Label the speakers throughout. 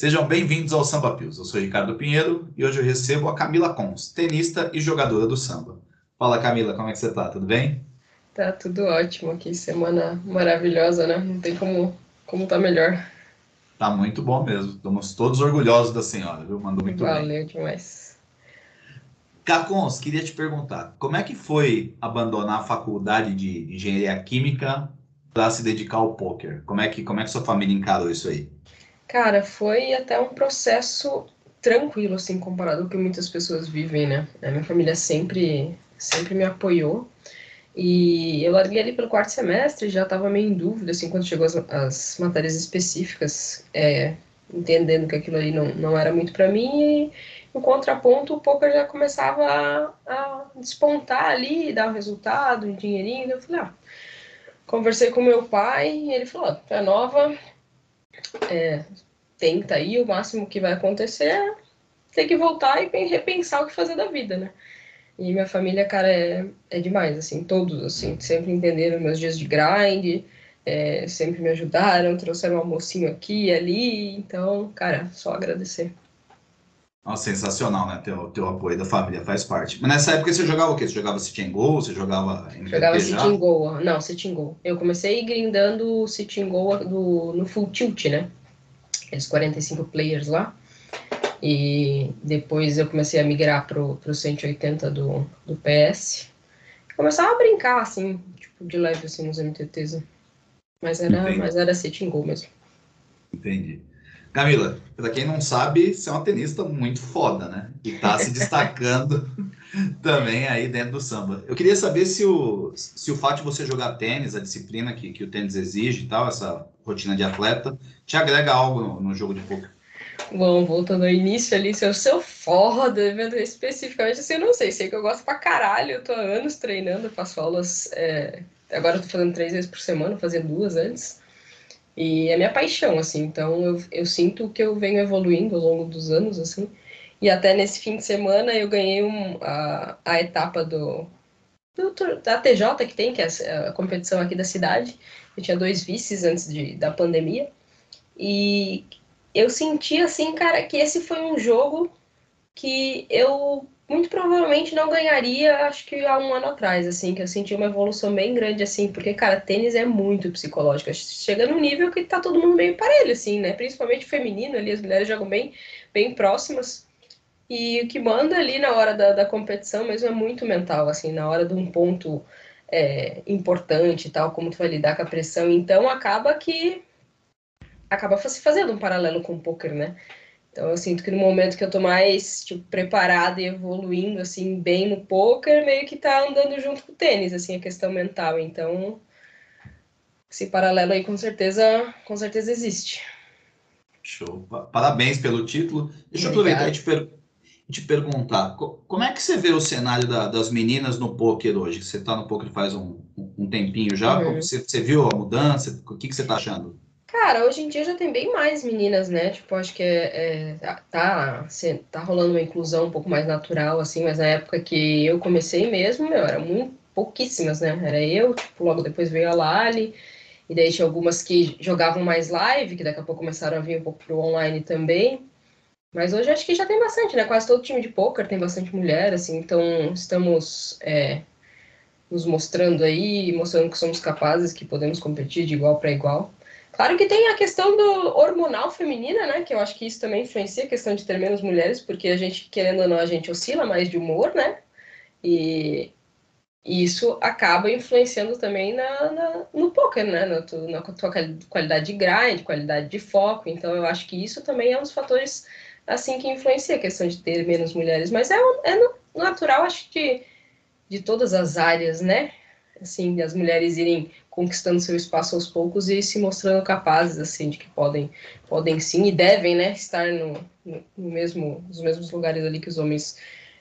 Speaker 1: Sejam bem-vindos ao Samba Pios. Eu sou Ricardo Pinheiro e hoje eu recebo a Camila Cons, tenista e jogadora do samba. Fala Camila, como é que você tá? Tudo bem?
Speaker 2: Tá tudo ótimo aqui, semana maravilhosa, né? Não tem como, como tá melhor.
Speaker 1: Tá muito bom mesmo. Estamos todos orgulhosos da senhora, viu? Mandou muito
Speaker 2: Valeu bem.
Speaker 1: Valeu
Speaker 2: demais.
Speaker 1: Cacons, queria te perguntar, como é que foi abandonar a faculdade de engenharia química para se dedicar ao poker? Como é que como é que sua família encarou isso aí?
Speaker 2: Cara, foi até um processo tranquilo assim comparado com o que muitas pessoas vivem, né? A minha família sempre sempre me apoiou. E eu larguei ali pelo quarto semestre, já estava meio em dúvida, assim, quando chegou as, as matérias específicas, é, entendendo que aquilo ali não, não era muito para mim, e no contraponto, o poker já começava a, a despontar ali, dar o resultado, um dinheirinho. Eu falei, ah, conversei com meu pai e ele falou: tu é nova, é, tenta aí, o máximo que vai acontecer é ter que voltar e repensar o que fazer da vida, né? E minha família, cara, é, é demais, assim, todos, assim, sempre entenderam meus dias de grind, é, sempre me ajudaram, trouxeram um almocinho aqui e ali, então, cara, só agradecer.
Speaker 1: Nossa, sensacional, né? Teu, teu apoio da família faz parte. Mas nessa época você jogava o quê? Você jogava City Go? Você jogava
Speaker 2: MPP Jogava City Go. Não, City Go. Eu comecei grindando City Go do, no Full Tilt, né? Aqueles 45 players lá. E depois eu comecei a migrar pro, pro 180 do, do PS. Começava a brincar, assim, tipo, de leve, assim, nos MTTs. Mas era, mas era City Go mesmo.
Speaker 1: Entendi. Camila, para quem não sabe, você é uma tenista muito foda, né? E está se destacando também aí dentro do samba. Eu queria saber se o, se o fato de você jogar tênis, a disciplina que, que o tênis exige e tal, essa rotina de atleta, te agrega algo no, no jogo de poker.
Speaker 2: Bom, voltando ao início ali, se eu sou foda, especificamente assim, eu não sei, sei que eu gosto pra caralho, eu tô há anos treinando, faço aulas, é, agora eu tô fazendo três vezes por semana, fazia duas antes, e é minha paixão, assim, então eu, eu sinto que eu venho evoluindo ao longo dos anos, assim. E até nesse fim de semana eu ganhei um, a, a etapa do, do, da TJ que tem, que é a, competição aqui da cidade. Eu tinha dois vices antes de, da pandemia. E eu senti, assim, cara, que esse foi um jogo que eu muito provavelmente não ganharia, acho que há um ano atrás, assim, que eu senti uma evolução bem grande, assim, porque, cara, tênis é muito psicológico, chega num nível que tá todo mundo meio parelho, assim, né, principalmente feminino ali, as mulheres jogam bem, bem próximas, e o que manda ali na hora da, da competição mesmo é muito mental, assim, na hora de um ponto é, importante tal, como tu vai lidar com a pressão, então acaba que acaba se fazendo um paralelo com o poker, né, então eu sinto que no momento que eu tô mais tipo, preparada e evoluindo assim bem no poker, meio que tá andando junto com o tênis, assim, a questão mental. Então, esse paralelo aí com certeza, com certeza existe.
Speaker 1: Show. Parabéns pelo título. Deixa eu aproveitar e te, per te, perguntar, como é que você vê o cenário da, das meninas no poker hoje? Você está no poker faz um, um tempinho já, uhum. você, você, viu a mudança? O que, que você está achando?
Speaker 2: Cara, hoje em dia já tem bem mais meninas, né? Tipo, acho que é, é, tá, tá, tá rolando uma inclusão um pouco mais natural, assim, mas na época que eu comecei mesmo, meu, era muito pouquíssimas, né? Era eu, tipo, logo depois veio a Lali, e daí tinha algumas que jogavam mais live, que daqui a pouco começaram a vir um pouco pro online também. Mas hoje acho que já tem bastante, né? Quase todo time de poker tem bastante mulher, assim, então estamos é, nos mostrando aí, mostrando que somos capazes, que podemos competir de igual para igual. Claro que tem a questão do hormonal feminina, né? Que eu acho que isso também influencia a questão de ter menos mulheres, porque a gente, querendo ou não, a gente oscila mais de humor, né? E, isso acaba influenciando também na, na no poker, né? Na, na tua qualidade de grind, qualidade de foco. Então, eu acho que isso também é um dos fatores, assim, que influencia a questão de ter menos mulheres. Mas é, é natural, acho que, de todas as áreas, né? Assim, as mulheres irem conquistando seu espaço aos poucos e se mostrando capazes, assim, de que podem, podem sim e devem, né, estar no, no mesmo, nos mesmos lugares ali que os homens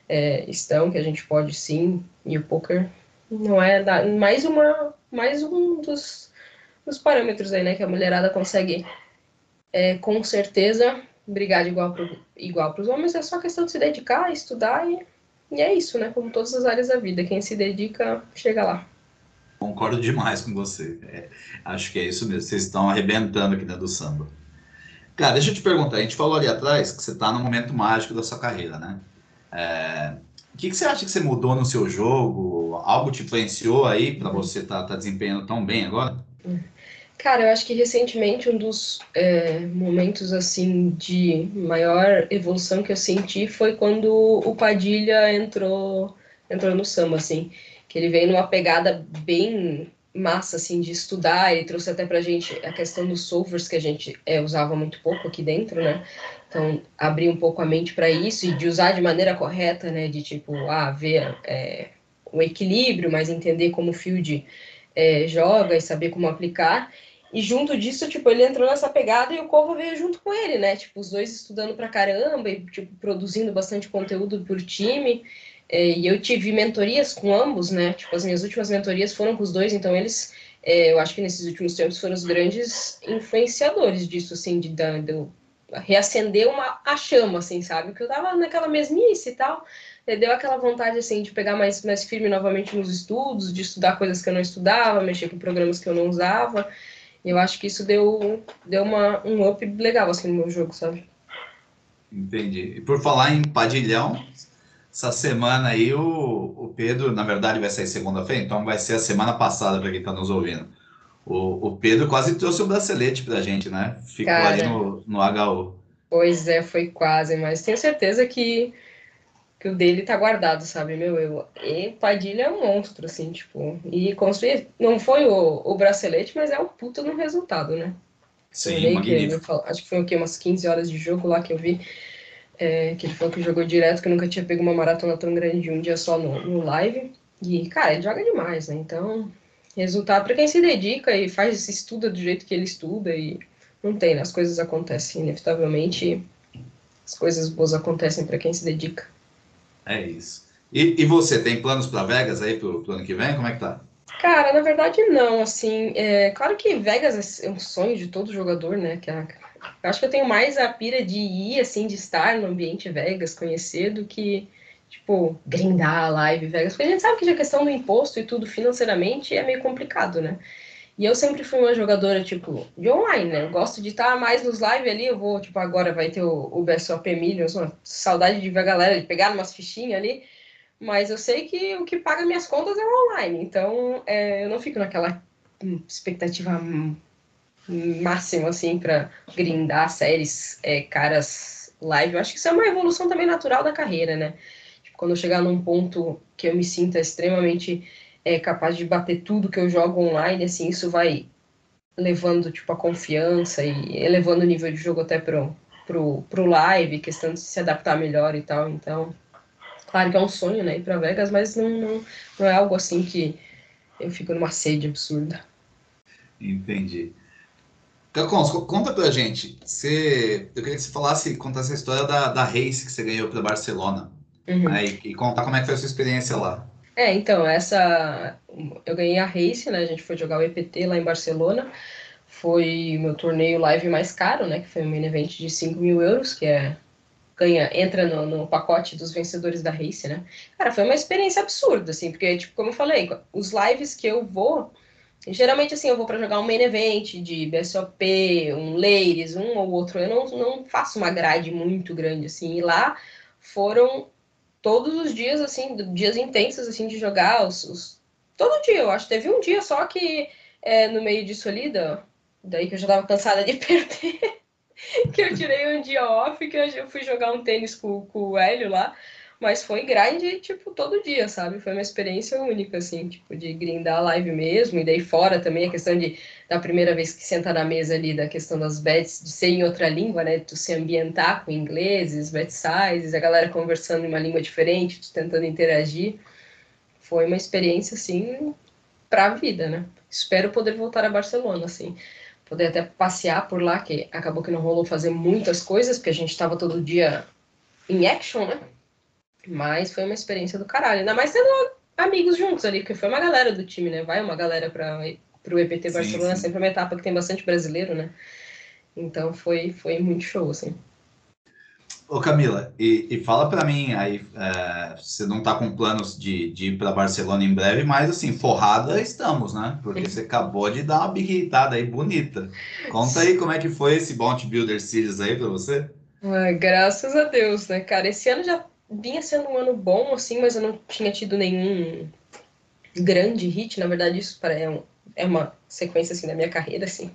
Speaker 2: é, estão, que a gente pode sim, e o poker não é da, mais uma, mais um dos, dos parâmetros aí, né, que a mulherada consegue, é, com certeza, brigar de igual para igual os homens, é só questão de se dedicar, estudar e, e é isso, né, como todas as áreas da vida, quem se dedica, chega lá.
Speaker 1: Concordo demais com você. É, acho que é isso mesmo. Vocês estão arrebentando aqui dentro do samba. Cara, deixa eu te perguntar, a gente falou ali atrás que você está no momento mágico da sua carreira, né? É, o que, que, você acha que você mudou no seu jogo? Algo te influenciou aí para você estar tá, tá desempenhando tão bem agora?
Speaker 2: Cara, eu acho que recentemente um dos é, momentos assim de maior evolução que eu senti foi quando o Padilha entrou entrou no samba, assim, que ele veio numa pegada bem massa, assim, de estudar, e trouxe até pra gente a questão dos solvers que a gente é, usava muito pouco aqui dentro, né? Então, abrir um pouco a mente para isso e de usar de maneira correta, né? De tipo, ah, ver é, o equilíbrio, mas entender como o field é, joga e saber como aplicar. E junto disso, tipo, ele entrou nessa pegada e o Corvo veio junto com ele, né? Tipo, os dois estudando pra caramba e, tipo, produzindo bastante conteúdo por time. É, e eu tive mentorias com ambos, né? Tipo, as minhas últimas mentorias foram com os dois, então eles, é, eu acho que nesses últimos tempos foram os grandes influenciadores disso, assim, de, de, de reacender uma, a chama, assim, sabe? Porque eu tava naquela mesmice e tal, deu aquela vontade, assim, de pegar mais, mais firme novamente nos estudos, de estudar coisas que eu não estudava, mexer com programas que eu não usava. E eu acho que isso deu, deu uma, um up legal, assim, no meu jogo, sabe?
Speaker 1: Entendi. E por falar em padilhão, essa semana aí o, o Pedro, na verdade, vai sair segunda-feira, então vai ser a semana passada para quem está nos ouvindo. O, o, Pedro quase trouxe o bracelete para a gente, né? Ficou Cara, ali no, no HU.
Speaker 2: Pois é, foi quase, mas tenho certeza que, que o dele tá guardado, sabe? Meu, eu, e Padilha é um monstro, assim, tipo. E construir. Não foi o, o bracelete, mas é um puta no resultado, né?
Speaker 1: Sim, magnífico.
Speaker 2: Que, acho que foi o quê? Umas 15 horas de jogo lá que eu vi é, que ele falou que jogou direto, que nunca tinha pego uma maratona tão grande de um dia só no, no live. E, cara, ele joga demais, né? Então, resultado para quem se dedica e faz, estuda do jeito que ele estuda e não tem, né? As coisas acontecem, inevitavelmente, as coisas boas acontecem para quem se dedica.
Speaker 1: É isso. E, e você, tem planos para Vegas aí pro, pro ano que vem? Como é que tá?
Speaker 2: Cara, na verdade não, assim, é, claro que Vegas é um sonho de todo jogador, né, que a, acho que eu tenho mais a pira de ir, assim, de estar no ambiente Vegas, conhecer, do que, tipo, grindar a live Vegas. Porque a gente sabe que a questão do imposto e tudo financeiramente é meio complicado, né? E eu sempre fui uma jogadora, tipo, de online, né? Eu gosto de estar mais nos lives ali, eu vou, tipo, agora vai ter o, o BSOP Millions, uma saudade de ver a galera, de pegar umas fichinhas ali, mas eu sei que o que paga minhas contas é o online, então é, eu não fico naquela expectativa máximo, assim, para grindar séries é, caras live. Eu acho que isso é uma evolução também natural da carreira, né? Tipo, quando eu chegar num ponto que eu me sinta extremamente é, capaz de bater tudo que eu jogo online, assim, isso vai levando, tipo, a confiança e elevando o nível de jogo até pro, pro, pro live, questão de se adaptar melhor e tal. Então, claro que é um sonho, né, ir pra Vegas, mas não, não, não é algo assim que eu fico numa sede absurda.
Speaker 1: Entendi. Cacons, conta pra gente. Você, eu queria que você falasse, contasse a história da, da race que você ganhou para Barcelona. Uhum. Né, e, e, contar como é que foi a sua experiência lá.
Speaker 2: É, então, essa. Eu ganhei a race, né? A gente foi jogar o EPT lá em Barcelona. Foi meu torneio live mais caro, né? Que foi um main event de 5 mil euros, que é. Ganha, entra no, no pacote dos vencedores da race, né? Cara, foi uma experiência absurda, assim, porque, tipo, como eu falei, os lives que eu vou Geralmente, assim, eu vou para jogar um main event de BSOP, um ladies, um ou outro. Eu não, não faço uma grade muito grande, assim. E lá foram todos os dias, assim, dias intensos, assim, de jogar. Os, os... Todo dia, eu acho. Teve um dia só que, é, no meio disso ali, da... daí que eu já tava cansada de perder, que eu tirei um dia off, que eu fui jogar um tênis com, com o Hélio lá. Mas foi grind, tipo, todo dia, sabe? Foi uma experiência única, assim, tipo, de grindar a live mesmo. E daí fora também a questão de, da primeira vez que senta na mesa ali, da questão das bets, de ser em outra língua, né? Tu se ambientar com ingleses, bet sizes, a galera conversando em uma língua diferente, tu tentando interagir. Foi uma experiência, assim, pra vida, né? Espero poder voltar a Barcelona, assim poder até passear por lá, que acabou que não rolou fazer muitas coisas, porque a gente estava todo dia em action, né? Mas foi uma experiência do caralho. Ainda mais tendo amigos juntos ali, porque foi uma galera do time, né? Vai uma galera para o EPT Barcelona, sim, sim. sempre uma etapa que tem bastante brasileiro, né? Então foi, foi muito show, assim.
Speaker 1: Ô Camila, e, e fala para mim aí, é, você não está com planos de, de ir para Barcelona em breve, mas assim, forrada estamos, né? Porque você acabou de dar uma birritada aí bonita. Conta aí como é que foi esse Bounty Builder Series aí para você.
Speaker 2: Graças a Deus, né, cara? Esse ano já vinha sendo um ano bom, assim, mas eu não tinha tido nenhum grande hit. Na verdade, isso é, um, é uma sequência, assim, da minha carreira, assim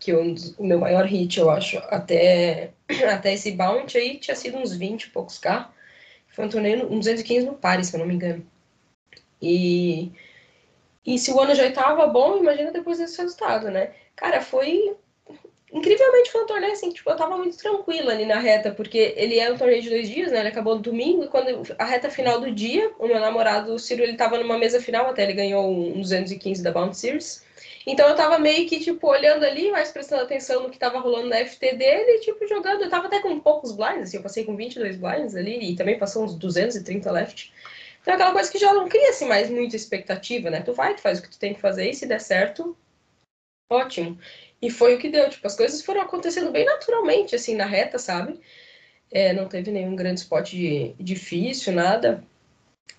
Speaker 2: que o, meu maior hit, eu acho, até, até esse bounty aí tinha sido uns 20 e poucos K. Foi um torneio, um 215 no Paris, se eu não me engano. E, e se o ano já estava bom, imagina depois desse resultado, né? Cara, foi incrivelmente foi um torneio assim, tipo, eu tava muito tranquila ali na reta, porque ele é um torneio de dois dias, né? Ele acabou no domingo, e quando a reta final do dia, o meu namorado, o Ciro, ele tava numa mesa final, até ele ganhou um 215 da Bounty Series. Então eu tava meio que, tipo, olhando ali, mas prestando atenção no que tava rolando na FT dele, e, tipo, jogando. Eu tava até com poucos blinds, assim, eu passei com 22 blinds ali, e também passou uns 230 left. Então é aquela coisa que já não cria, assim, mais muita expectativa, né? Tu vai, tu faz o que tu tem que fazer, e se der certo, ótimo. E foi o que deu, tipo, as coisas foram acontecendo bem naturalmente, assim, na reta, sabe? É, não teve nenhum grande spot de, difícil, nada.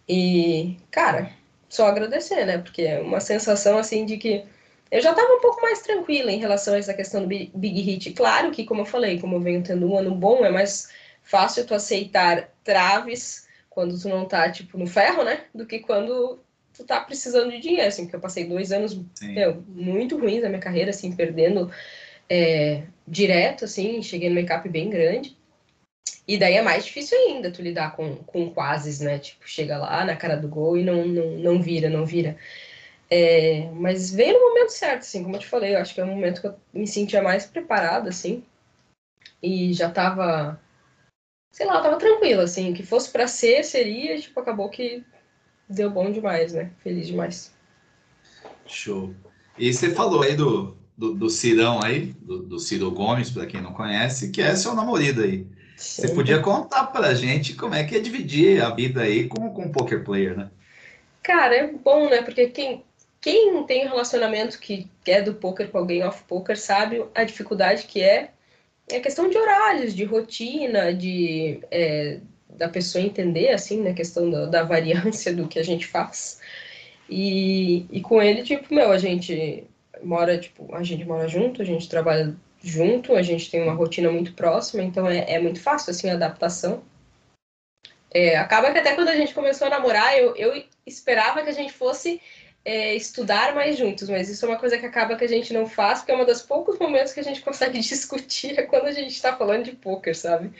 Speaker 2: E, cara, só agradecer, né? Porque é uma sensação, assim, de que eu já estava um pouco mais tranquila em relação a essa questão do Big Hit. Claro que, como eu falei, como eu venho tendo um ano bom, é mais fácil tu aceitar traves quando tu não tá, tipo, no ferro, né? Do que quando tu tá precisando de dinheiro, assim, porque eu passei dois anos meu, muito ruins na minha carreira, assim, perdendo é, direto, assim, cheguei no make-up bem grande. E daí é mais difícil ainda tu lidar com, com quases, né? Tipo, chega lá na cara do gol e não, não, não vira, não vira. É, mas veio no momento certo, assim, como eu te falei, eu acho que é um momento que eu me sentia mais preparada, assim, e já tava, sei lá, tava tranquila, assim, que fosse para ser, seria, tipo, acabou que deu bom demais, né? Feliz demais.
Speaker 1: Show. E você falou aí do, do, do Cirão aí, do, do Ciro Gomes, para quem não conhece, que é seu namorado aí. Sim. Você podia contar pra gente como é que é dividir a vida aí com, com o poker player, né?
Speaker 2: Cara, é bom, né? Porque quem, quem tem um relacionamento que é do poker com alguém off poker sabe a dificuldade que é a questão de horários, de rotina, de é, da pessoa entender assim, na né, questão da, da, variância do que a gente faz. E, e com ele, tipo, meu, a gente mora, tipo, a gente mora junto, a gente trabalha junto, a gente tem uma rotina muito próxima, então é, é muito fácil assim a adaptação. É, acaba que até quando a gente começou a namorar, eu, eu esperava que a gente fosse é, estudar mais juntos, mas isso é uma coisa que acaba que a gente não faz, porque é um dos poucos momentos que a gente consegue discutir é quando a gente está falando de poker, sabe?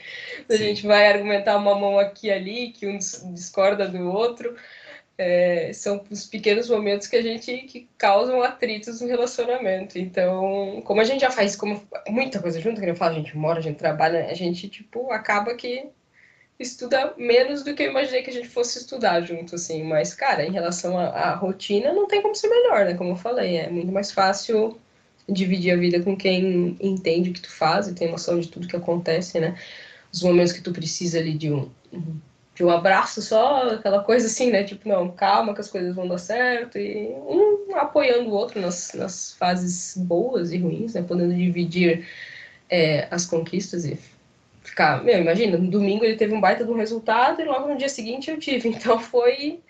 Speaker 2: A gente vai argumentar uma mão aqui e ali, que um discorda do outro. É, são os pequenos momentos que a gente que causam atritos no relacionamento. Então, como a gente já faz como muita coisa junto, que eu falo, a gente mora, a gente trabalha, a gente tipo acaba que estuda menos do que eu imaginei que a gente fosse estudar junto, assim. Mas, cara, em relação à rotina, não tem como ser melhor, né? Como eu falei, é muito mais fácil dividir a vida com quem entende o que tu faz e tem noção de tudo que acontece, né? Os momentos que tu precisa ali de um, de um abraço só, aquela coisa assim, né? Tipo, não, calma que as coisas vão dar certo e um apoiando o outro nas, nas fases boas e ruins, né? Podendo dividir é, as conquistas e ficar. Meu, imagina, no domingo ele teve um baita de um resultado e logo no dia seguinte eu tive. Então foi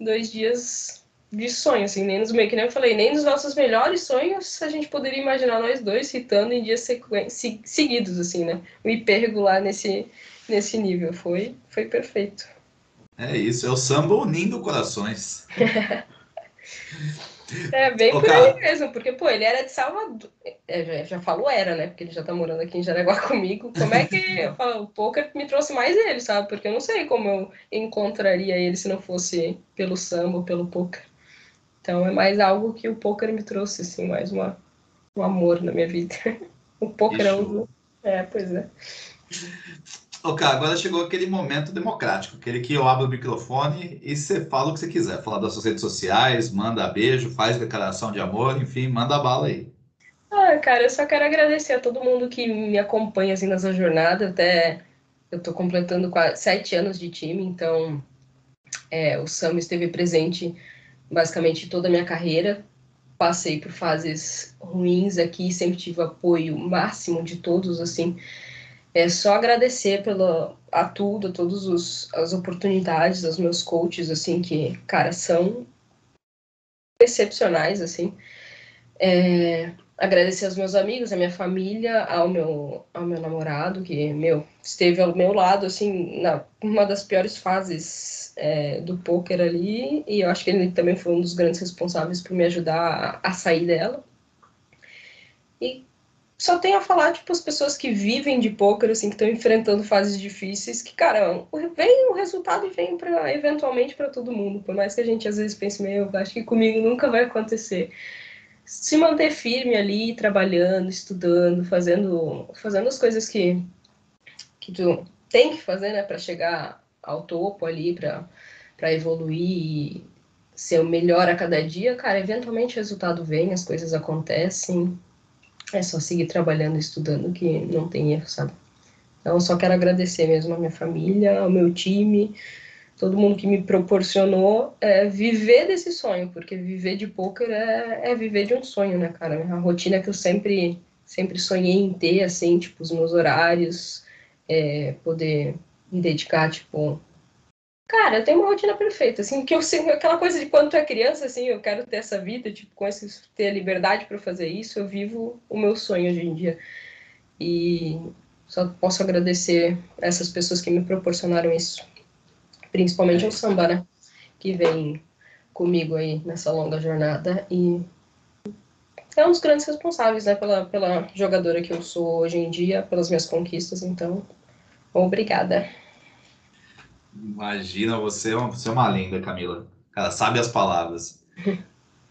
Speaker 2: dois dias de sonho, assim, nem nos meio que nem eu falei, nem nos nossos melhores sonhos a gente poderia imaginar nós dois hitando em dias seguidos, assim, né? O IP regular nesse, nesse nível. Foi, foi perfeito.
Speaker 1: É isso, é o samba unindo corações.
Speaker 2: É bem Ô, por aí mesmo, porque, pô, ele era de Salvador. É, já, já falou era, né? Porque ele já tá morando aqui em Jaraguá comigo. Como é que eu falo, o poker me trouxe mais ele, sabe? Porque eu não sei como eu encontraria ele se não fosse pelo samba ou pelo poker. Então é mais algo que o poker me trouxe, assim, mais uma, um amor na minha vida. o poker é um. É, pois é.
Speaker 1: Ok, agora chegou aquele momento democrático, aquele que eu abro o microfone e você fala o que você quiser. Fala das suas redes sociais, manda beijo, faz declaração de amor, enfim, manda bala aí.
Speaker 2: Ah, cara, eu só quero agradecer a todo mundo que me acompanha assim nessa jornada. Até eu tô completando quase sete anos de time, então é, o Sam esteve presente basicamente toda a minha carreira. Passei por fases ruins aqui, sempre tive apoio máximo de todos, assim é só agradecer pela, a tudo, todas as oportunidades, aos meus coaches, assim, que, cara, são excepcionais, assim. É, agradecer aos meus amigos, à minha família, ao meu, ao meu namorado, que, meu, esteve ao meu lado, assim, na uma das piores fases é, do poker ali, e eu acho que ele também foi um dos grandes responsáveis por me ajudar a, a sair dela. E só tenho a falar, tipo, as pessoas que vivem de poker, assim, que estão enfrentando fases difíceis, que, cara, vem o resultado e vem para eventualmente para todo mundo. Por mais que a gente às vezes pense, meu, acho que comigo nunca vai acontecer. Se manter firme ali, trabalhando, estudando, fazendo, fazendo as coisas que, que tu tem que fazer, né, para chegar ao topo ali, para evoluir e ser o melhor a cada dia, cara, eventualmente o resultado vem, as coisas acontecem é só seguir trabalhando, estudando, que não tem erro, sabe? Então, só quero agradecer mesmo a minha família, ao meu time, todo mundo que me proporcionou é, viver desse sonho, porque viver de poker é, é, viver de um sonho, né, cara? A rotina que eu sempre, sempre sonhei em ter, assim, tipo, os meus horários, é, poder me dedicar, tipo, Cara, eu tenho uma rotina perfeita, assim, que eu sei, aquela coisa de quando tu é criança, assim, eu quero ter essa vida, tipo, com esse, ter a liberdade para fazer isso, eu vivo o meu sonho hoje em dia. E só posso agradecer essas pessoas que me proporcionaram isso. Principalmente o samba, né? Que vem comigo aí nessa longa jornada e é um dos grandes responsáveis, né, pela, pela jogadora que eu sou hoje em dia, pelas minhas conquistas, então, obrigada.
Speaker 1: Imagina, você é, uma, você é uma lenda, Camila. Cara, sabe as palavras.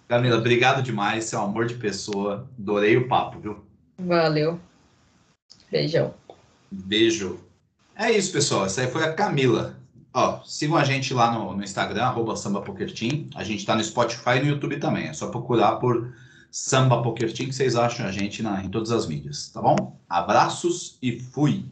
Speaker 1: Camila, obrigado demais. Você é um amor de pessoa. Adorei o papo, viu?
Speaker 2: Valeu. Beijão.
Speaker 1: Beijo. É isso, pessoal. Essa aí foi a Camila. Ó, sigam a gente lá no, no Instagram, arroba Samba Poker Team. A gente tá no Spotify e no YouTube também. É só procurar por Samba Poker Team que vocês acham a gente na, em todas as mídias, tá bom? Abraços e fui!